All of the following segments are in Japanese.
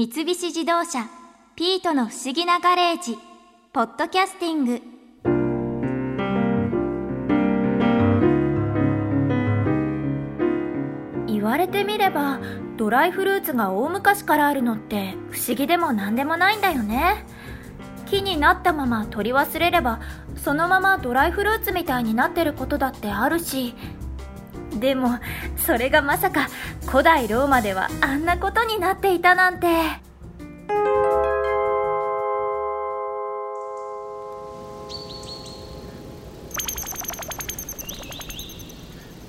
三菱自動車「ピートの不思議なガレージ」ポッドキャスティング。言われてみればドライフルーツが大昔からあるのって不思議でも何でもないんだよね。木になったまま取り忘れればそのままドライフルーツみたいになってることだってあるしでもそれがまさか古代ローマではあんなことになっていたなんて。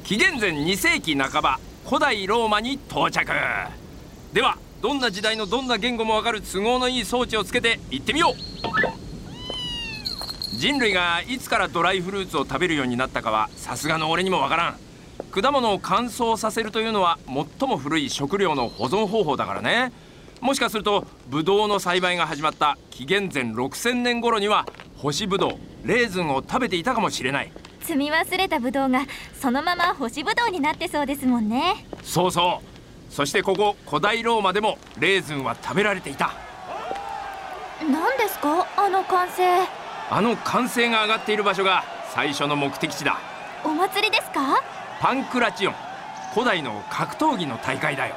紀元前2世紀半ば古代ローマに到着。ではどんな時代のどんな言語もわかる都合のいい装置をつけて行ってみよう。人類がいつからドライフルーツを食べるようになったかはさすがの俺にもわからん。果物を乾燥させるというのは最も古い食料の保存方法だからね。もしかするとブドウの栽培が始まった紀元前6000年頃には干しブドウレーズンを食べていたかもしれない。積み忘れたブドウがそのまま干しブドウになってそうですもんね。そうそう。そしてここ古代ローマでもレーズンは食べられていた。何ですか？あの歓声あの歓声が上がっている場所が最初の目的地だ。お祭りですか？パンクラチオン。古代の格闘技の大会だよ。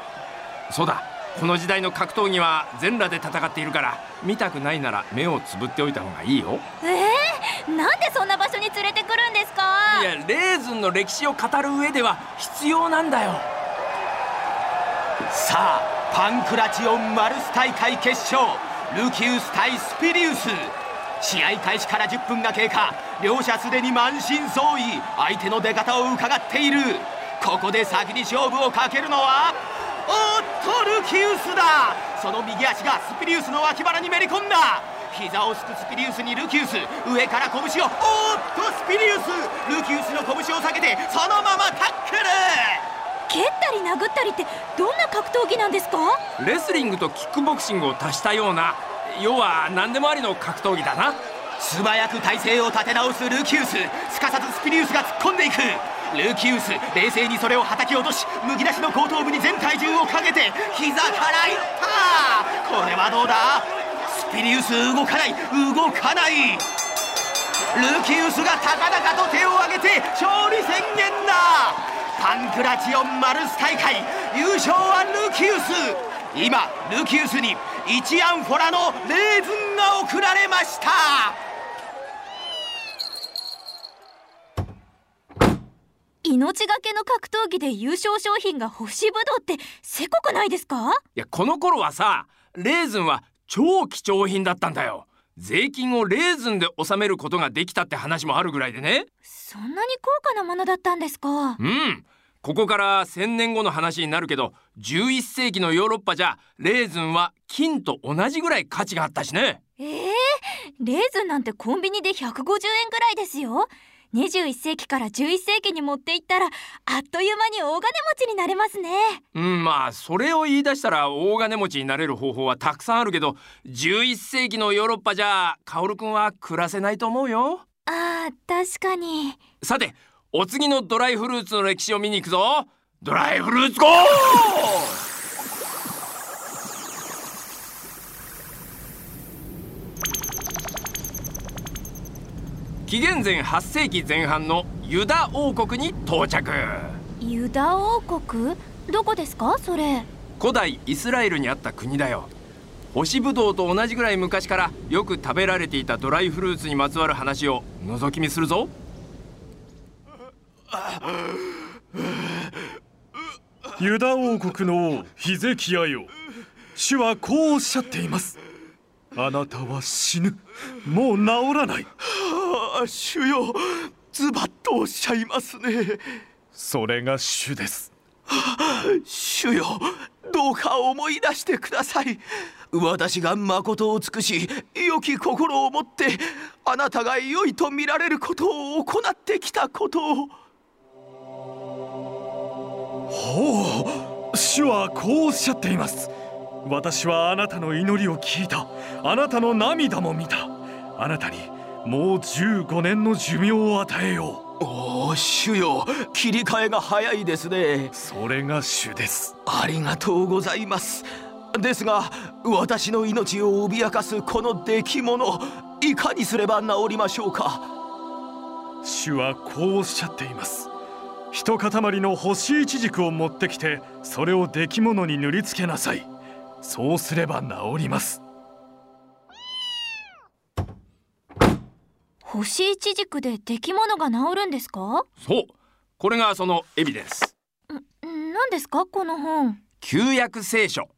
そうだ。この時代の格闘技は全裸で戦っているから見たくないなら目をつぶっておいた方がいいよ。えー、なんでそんな場所に連れてくるんですか？いやレーズンの歴史を語る上では必要なんだよ。さあパンクラチオンマルス大会決勝。ルキウス対スピリウス。試合開始から10分が経過両者すでに満身創痍相手の出方を伺っている。ここで先に勝負をかけるのはおっとルキウスだ。その右足がスピリウスの脇腹にめり込んだ。膝をすくスピリウスにルキウス上から拳をおっとスピリウス。ルキウスの拳を下げてそのままタックル。蹴ったり殴ったりってどんな格闘技なんですか？レスリングとキックボクシングを足したような要は何でもありの格闘技だな素早く体勢を立て直すルキウス。すかさずスピリウスが突っ込んでいく。ルキウス冷静にそれを叩き落としむき出しの後頭部に全体重をかけて膝からいった。これはどうだ？スピリウス動かない動かない。ルキウスが高々と手を挙げて勝利宣言だ。パンクラチオンマルス大会優勝はルキウス。今ルキウスに1アンフォラのレーズンが贈られました。命がけの格闘技で優勝商品が干しぶどうってせこくないですか？いやこの頃はさレーズンは超貴重品だったんだよ。税金をレーズンで納めることができたって話もあるぐらいでね。そんなに高価なものだったんですか？うん。ここから1000年後の話になるけど11世紀のヨーロッパじゃレーズンは金と同じぐらい価値があったしね。えー、レーズンなんてコンビニで150円ぐらいですよ21世紀から11世紀に持っていったらあっという間に大金持ちになれますね。うんまあそれを言い出したら大金持ちになれる方法はたくさんあるけど11世紀のヨーロッパじゃカオルくんは暮らせないと思うよ。あー確かに。さてお次のドライフルーツの歴史を見に行くぞ。ドライフルーツゴー紀元前8世紀前半のユダ王国に到着。ユダ王国？どこですかそれ？古代イスラエルにあった国だよ。干しぶどうと同じぐらい昔からよく食べられていたドライフルーツにまつわる話を覗き見するぞ。ユダ王国の王ヒゼキヤよ。主はこうおっしゃっています。あなたは死ぬ。もう治らないああ主よズバッとおっしゃいますね。それが主です。主よどうか思い出してください。私が誠を尽くし良き心を持ってあなたが良いと見られることを行ってきたこと。をほう主はこうおっしゃっています。私はあなたの祈りを聞いた。あなたの涙も見た。あなたにもう15年の寿命を与えよう。おお主よ。切り替えが早いですね。それが主です。ありがとうございます。ですが私の命を脅かすこの出来物いかにすれば治りましょうか？主はこうおっしゃっています。一塊の干しイチジクを持ってきてそれを出来物に塗りつけなさい。そうすれば治ります干しイチジクで出来物が治るんですか？そう。これがそのエビデンス何ですか？この本。旧約聖書。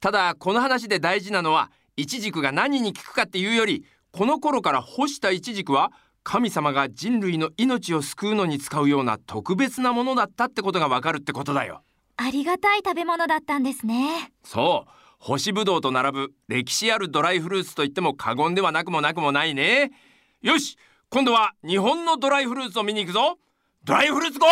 ただこの話で大事なのはイチジクが何に効くかっていうよりこの頃から干したイチジクは神様が人類の命を救うのに使うような特別なものだったってことがわかるってことだよ。ありがたい食べ物だったんですね。そう。干しぶどうと並ぶ歴史あるドライフルーツといっても過言ではなくもなくもないねよし今度は日本のドライフルーツを見に行くぞ。ドライフルーツゴー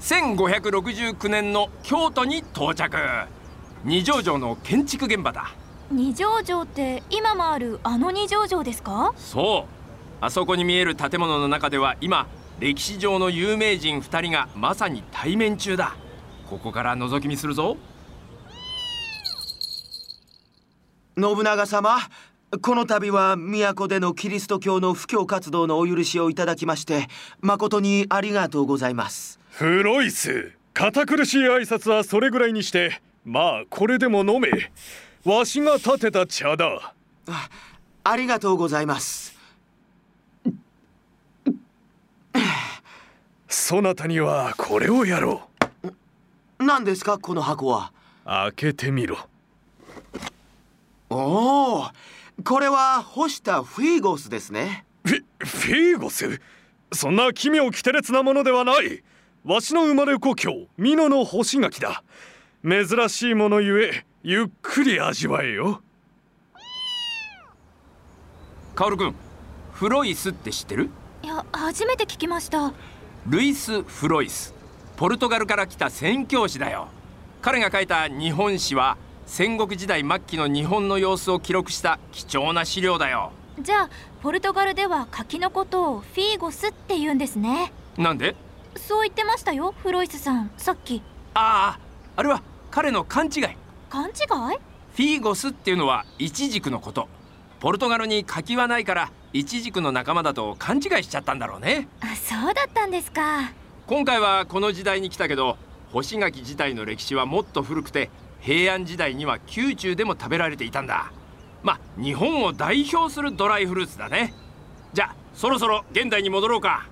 ！1569年の京都に到着。二条城の建築現場だ。二条城って今もあるあの二条城ですか？そう。あそこに見える建物の中では今歴史上の有名人2人がまさに対面中だここから覗き見するぞ。信長様この度は都でのキリスト教の布教活動のお許しをいただきまして誠にありがとうございます。フロイス堅苦しい挨拶はそれぐらいにしてまあこれでも飲め。わしが立てた茶だ。あありがとうございます。そなたにはこれをやろう何ですかこの箱は？開けてみろ。おおこれは干したフィーゴスですね。フィフィーゴス？そんな奇妙奇て烈なものではない。わしの生まれ故郷美濃の干し柿だ。珍しいものゆえゆっくり味わえよ。カオル君フロイスって知ってる？いや初めて聞きました。ルイス・フロイスポルトガルから来た宣教師だよ。彼が書いた日本史は戦国時代末期の日本の様子を記録した貴重な資料だよ。じゃあポルトガルでは柿のことをフィーゴスって言うんですね。なんで？そう言ってましたよフロイスさんさっき。あああれは彼の勘違い。勘違い？フィーゴスっていうのはイチジクのこと。ポルトガルに柿はないからイチジクの仲間だと勘違いしちゃったんだろうね。あそうだったんですか今回はこの時代に来たけど干し柿自体の歴史はもっと古くて平安時代には宮中でも食べられていたんだ。まあ日本を代表するドライフルーツだね。じゃあそろそろ現代に戻ろうか。